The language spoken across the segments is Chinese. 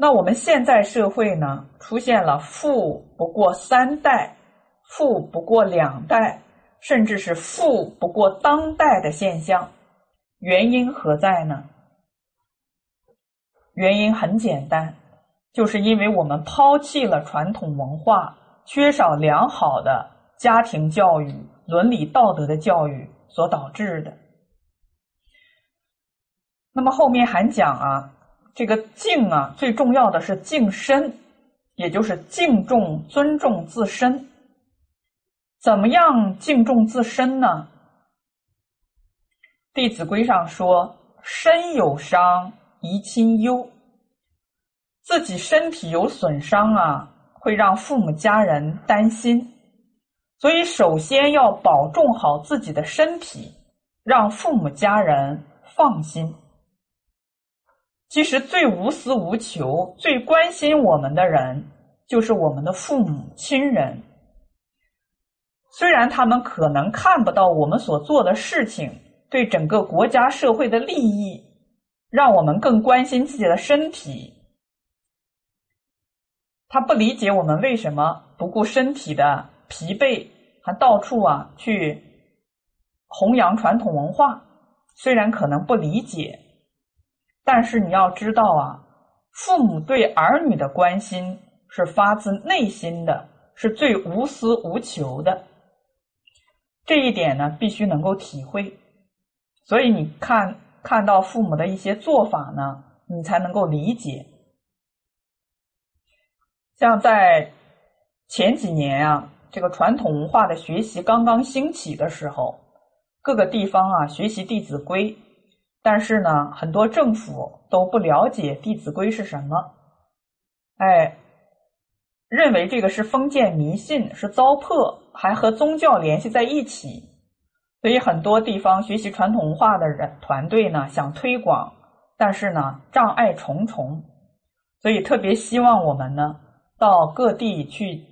那我们现在社会呢，出现了富不过三代、富不过两代，甚至是富不过当代的现象，原因何在呢？原因很简单，就是因为我们抛弃了传统文化，缺少良好的家庭教育、伦理道德的教育所导致的。那么后面还讲啊。这个敬啊，最重要的是敬身，也就是敬重、尊重自身。怎么样敬重自身呢？《弟子规》上说：“身有伤，贻亲忧。”自己身体有损伤啊，会让父母家人担心，所以首先要保重好自己的身体，让父母家人放心。其实最无私无求、最关心我们的人，就是我们的父母亲人。虽然他们可能看不到我们所做的事情对整个国家社会的利益，让我们更关心自己的身体，他不理解我们为什么不顾身体的疲惫，还到处啊去弘扬传统文化。虽然可能不理解。但是你要知道啊，父母对儿女的关心是发自内心的，是最无私无求的。这一点呢，必须能够体会。所以你看看到父母的一些做法呢，你才能够理解。像在前几年啊，这个传统文化的学习刚刚兴起的时候，各个地方啊学习《弟子规》。但是呢，很多政府都不了解《弟子规》是什么，哎，认为这个是封建迷信，是糟粕，还和宗教联系在一起。所以很多地方学习传统文化的人团队呢，想推广，但是呢，障碍重重。所以特别希望我们呢，到各地去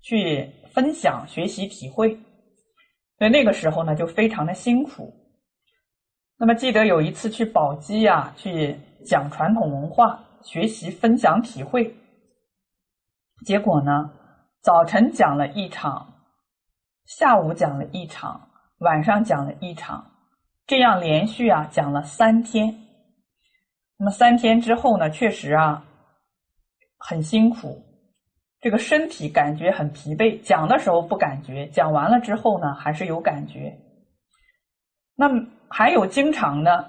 去分享、学习、体会。所以那个时候呢，就非常的辛苦。那么记得有一次去宝鸡啊，去讲传统文化，学习分享体会。结果呢，早晨讲了一场，下午讲了一场，晚上讲了一场，这样连续啊讲了三天。那么三天之后呢，确实啊很辛苦，这个身体感觉很疲惫。讲的时候不感觉，讲完了之后呢，还是有感觉。那么。还有经常呢，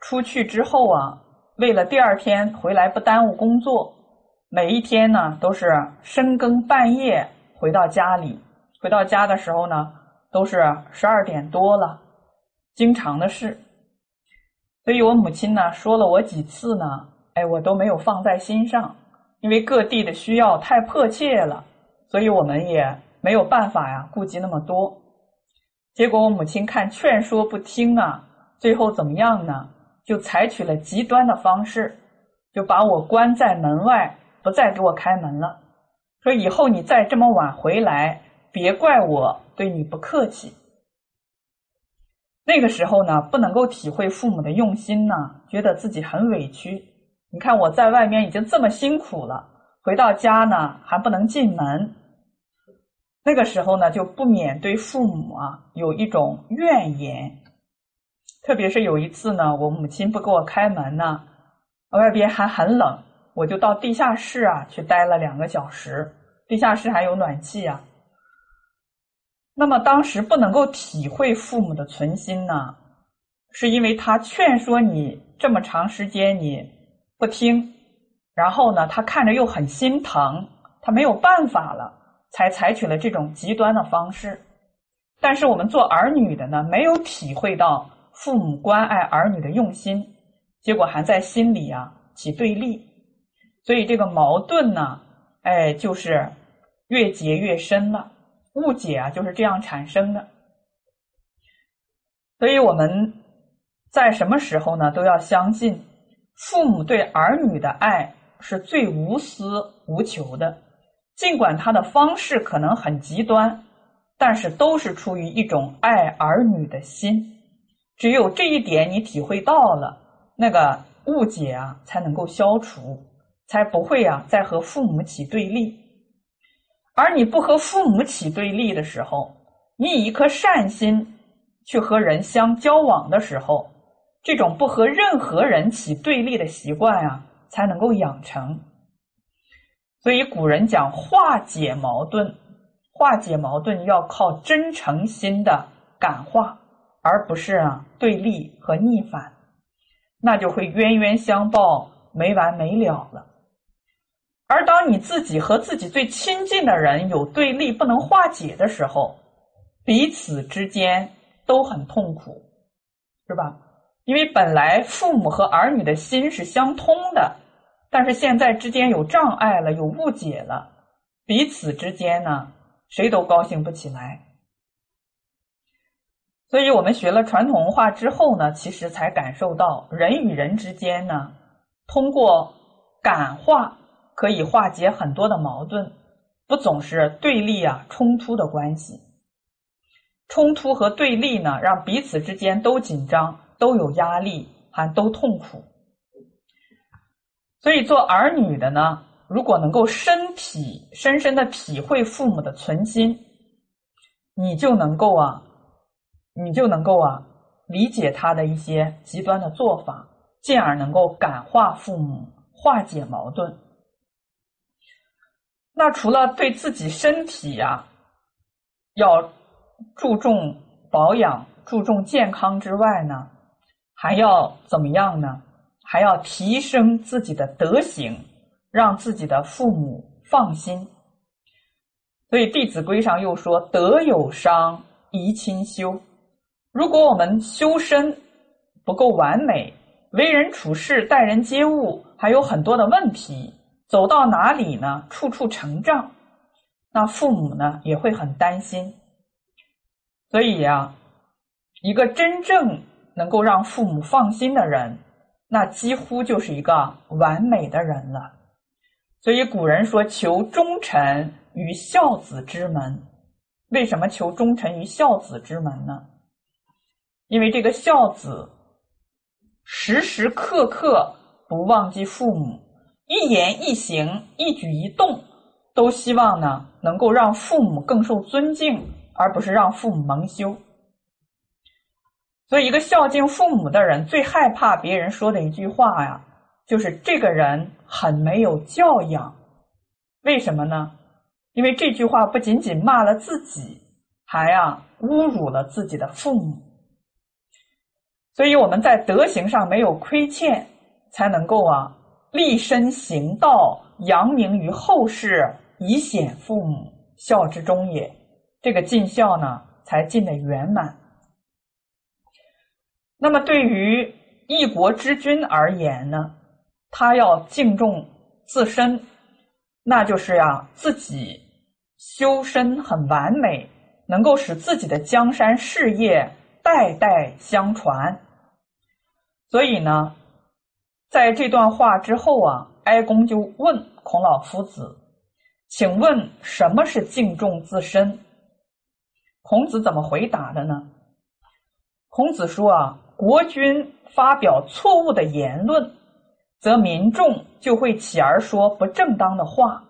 出去之后啊，为了第二天回来不耽误工作，每一天呢都是深更半夜回到家里。回到家的时候呢，都是十二点多了，经常的事。所以我母亲呢说了我几次呢，哎，我都没有放在心上，因为各地的需要太迫切了，所以我们也没有办法呀，顾及那么多。结果我母亲看劝说不听啊，最后怎么样呢？就采取了极端的方式，就把我关在门外，不再给我开门了。说以后你再这么晚回来，别怪我对你不客气。那个时候呢，不能够体会父母的用心呢，觉得自己很委屈。你看我在外面已经这么辛苦了，回到家呢还不能进门。那个时候呢，就不免对父母啊有一种怨言，特别是有一次呢，我母亲不给我开门呢，外边还很冷，我就到地下室啊去待了两个小时，地下室还有暖气啊。那么当时不能够体会父母的存心呢，是因为他劝说你这么长时间你不听，然后呢，他看着又很心疼，他没有办法了。才采取了这种极端的方式，但是我们做儿女的呢，没有体会到父母关爱儿女的用心，结果还在心里啊起对立，所以这个矛盾呢，哎，就是越结越深了，误解啊就是这样产生的。所以我们在什么时候呢，都要相信父母对儿女的爱是最无私无求的。尽管他的方式可能很极端，但是都是出于一种爱儿女的心。只有这一点你体会到了，那个误解啊才能够消除，才不会啊再和父母起对立。而你不和父母起对立的时候，你以一颗善心去和人相交往的时候，这种不和任何人起对立的习惯啊，才能够养成。所以古人讲化解矛盾，化解矛盾要靠真诚心的感化，而不是啊对立和逆反，那就会冤冤相报没完没了了。而当你自己和自己最亲近的人有对立不能化解的时候，彼此之间都很痛苦，是吧？因为本来父母和儿女的心是相通的，但是现在之间有障碍了，有误解了，彼此之间呢，谁都高兴不起来。所以我们学了传统文化之后呢，其实才感受到人与人之间呢，通过感化。可以化解很多的矛盾，不总是对立啊、冲突的关系。冲突和对立呢，让彼此之间都紧张、都有压力，还都痛苦。所以，做儿女的呢，如果能够身体深深的体会父母的存心，你就能够啊，你就能够啊，理解他的一些极端的做法，进而能够感化父母，化解矛盾。那除了对自己身体呀要注重保养、注重健康之外呢，还要怎么样呢？还要提升自己的德行，让自己的父母放心。所以《弟子规》上又说：“德有伤，贻亲修。”如果我们修身不够完美，为人处事、待人接物还有很多的问题。走到哪里呢？处处成障，那父母呢也会很担心。所以呀，一个真正能够让父母放心的人，那几乎就是一个完美的人了。所以古人说：“求忠臣于孝子之门。”为什么求忠臣于孝子之门呢？因为这个孝子时时刻刻不忘记父母。一言一行、一举一动，都希望呢能够让父母更受尊敬，而不是让父母蒙羞。所以，一个孝敬父母的人，最害怕别人说的一句话呀，就是这个人很没有教养。为什么呢？因为这句话不仅仅骂了自己，还啊侮辱了自己的父母。所以，我们在德行上没有亏欠，才能够啊。立身行道，扬名于后世，以显父母，孝之终也。这个尽孝呢，才尽的圆满。那么，对于一国之君而言呢，他要敬重自身，那就是呀，自己修身很完美，能够使自己的江山事业代代相传。所以呢。在这段话之后啊，哀公就问孔老夫子：“请问什么是敬重自身？”孔子怎么回答的呢？孔子说：“啊，国君发表错误的言论，则民众就会起而说不正当的话；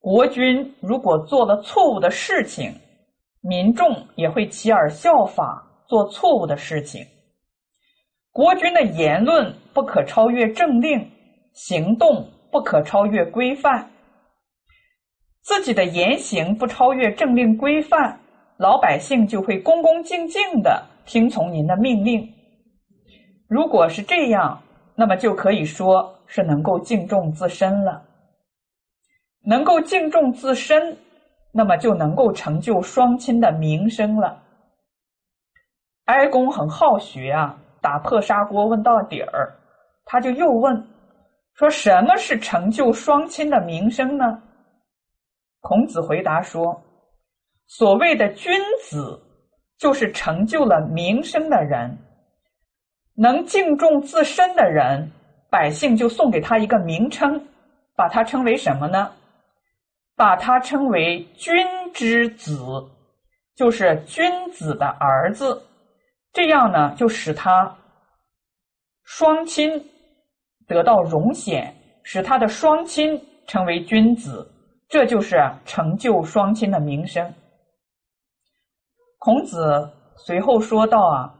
国君如果做了错误的事情，民众也会起而效法做错误的事情。”国君的言论不可超越政令，行动不可超越规范。自己的言行不超越政令规范，老百姓就会恭恭敬敬的听从您的命令。如果是这样，那么就可以说是能够敬重自身了。能够敬重自身，那么就能够成就双亲的名声了。哀公很好学啊。打破砂锅问到底儿，他就又问说：“什么是成就双亲的名声呢？”孔子回答说：“所谓的君子，就是成就了名声的人。能敬重自身的人，百姓就送给他一个名称，把他称为什么呢？把他称为君之子，就是君子的儿子。”这样呢，就使他双亲得到荣显，使他的双亲成为君子，这就是成就双亲的名声。孔子随后说道：“啊，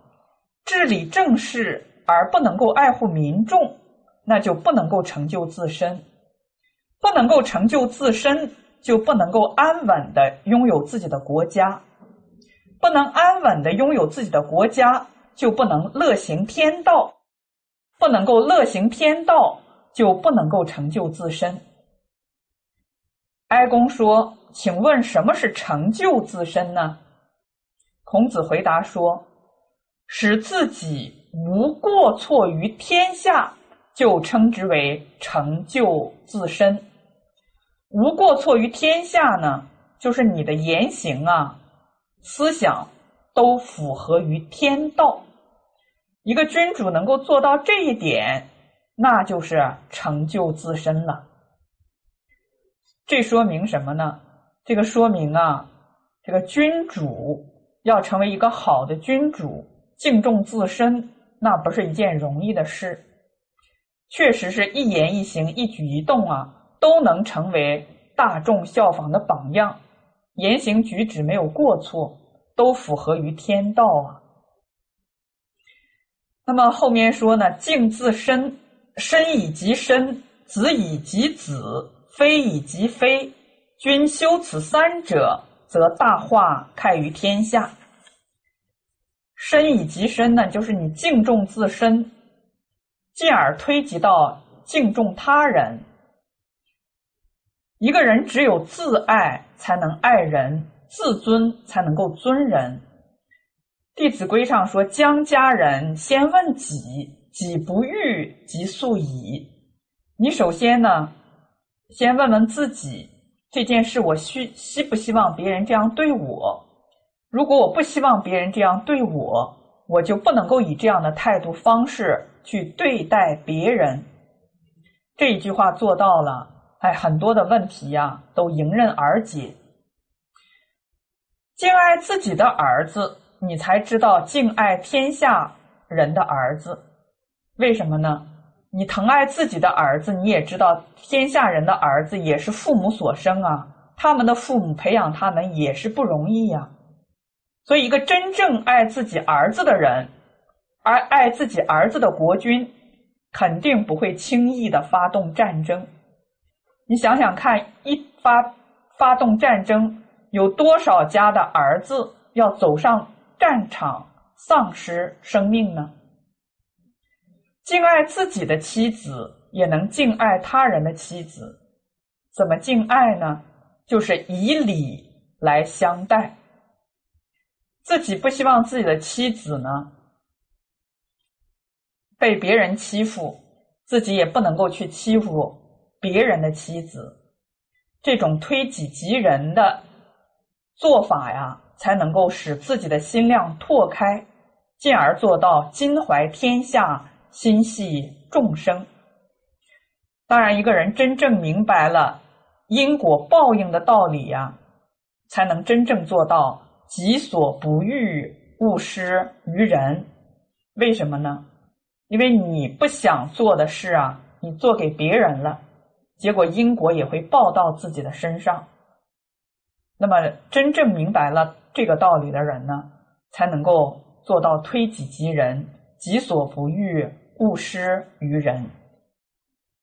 治理政事而不能够爱护民众，那就不能够成就自身；不能够成就自身，就不能够安稳的拥有自己的国家；不能安稳的拥有自己的国家，就不能乐行天道。”不能够乐行天道，就不能够成就自身。哀公说：“请问什么是成就自身呢？”孔子回答说：“使自己无过错于天下，就称之为成就自身。无过错于天下呢，就是你的言行啊、思想都符合于天道。”一个君主能够做到这一点，那就是成就自身了。这说明什么呢？这个说明啊，这个君主要成为一个好的君主，敬重自身，那不是一件容易的事。确实是一言一行、一举一动啊，都能成为大众效仿的榜样，言行举止没有过错，都符合于天道啊。那么后面说呢？敬自身，身以及身；子以及子，非以及非。君修此三者，则大化开于天下。身以及身呢，就是你敬重自身，进而推及到敬重他人。一个人只有自爱，才能爱人；自尊，才能够尊人。《弟子规》上说：“将家人先问己，己不欲，即速矣。”你首先呢，先问问自己，这件事我希希不希望别人这样对我？如果我不希望别人这样对我，我就不能够以这样的态度方式去对待别人。这一句话做到了，哎，很多的问题呀都迎刃而解。敬爱自己的儿子。你才知道敬爱天下人的儿子，为什么呢？你疼爱自己的儿子，你也知道天下人的儿子也是父母所生啊，他们的父母培养他们也是不容易呀。所以，一个真正爱自己儿子的人，而爱自己儿子的国君，肯定不会轻易的发动战争。你想想看，一发发动战争，有多少家的儿子要走上？战场丧失生命呢？敬爱自己的妻子，也能敬爱他人的妻子。怎么敬爱呢？就是以礼来相待。自己不希望自己的妻子呢被别人欺负，自己也不能够去欺负别人的妻子。这种推己及人的做法呀。才能够使自己的心量拓开，进而做到襟怀天下，心系众生。当然，一个人真正明白了因果报应的道理呀，才能真正做到己所不欲，勿施于人。为什么呢？因为你不想做的事啊，你做给别人了，结果因果也会报到自己的身上。那么，真正明白了。这个道理的人呢，才能够做到推己及人，己所不欲，勿施于人。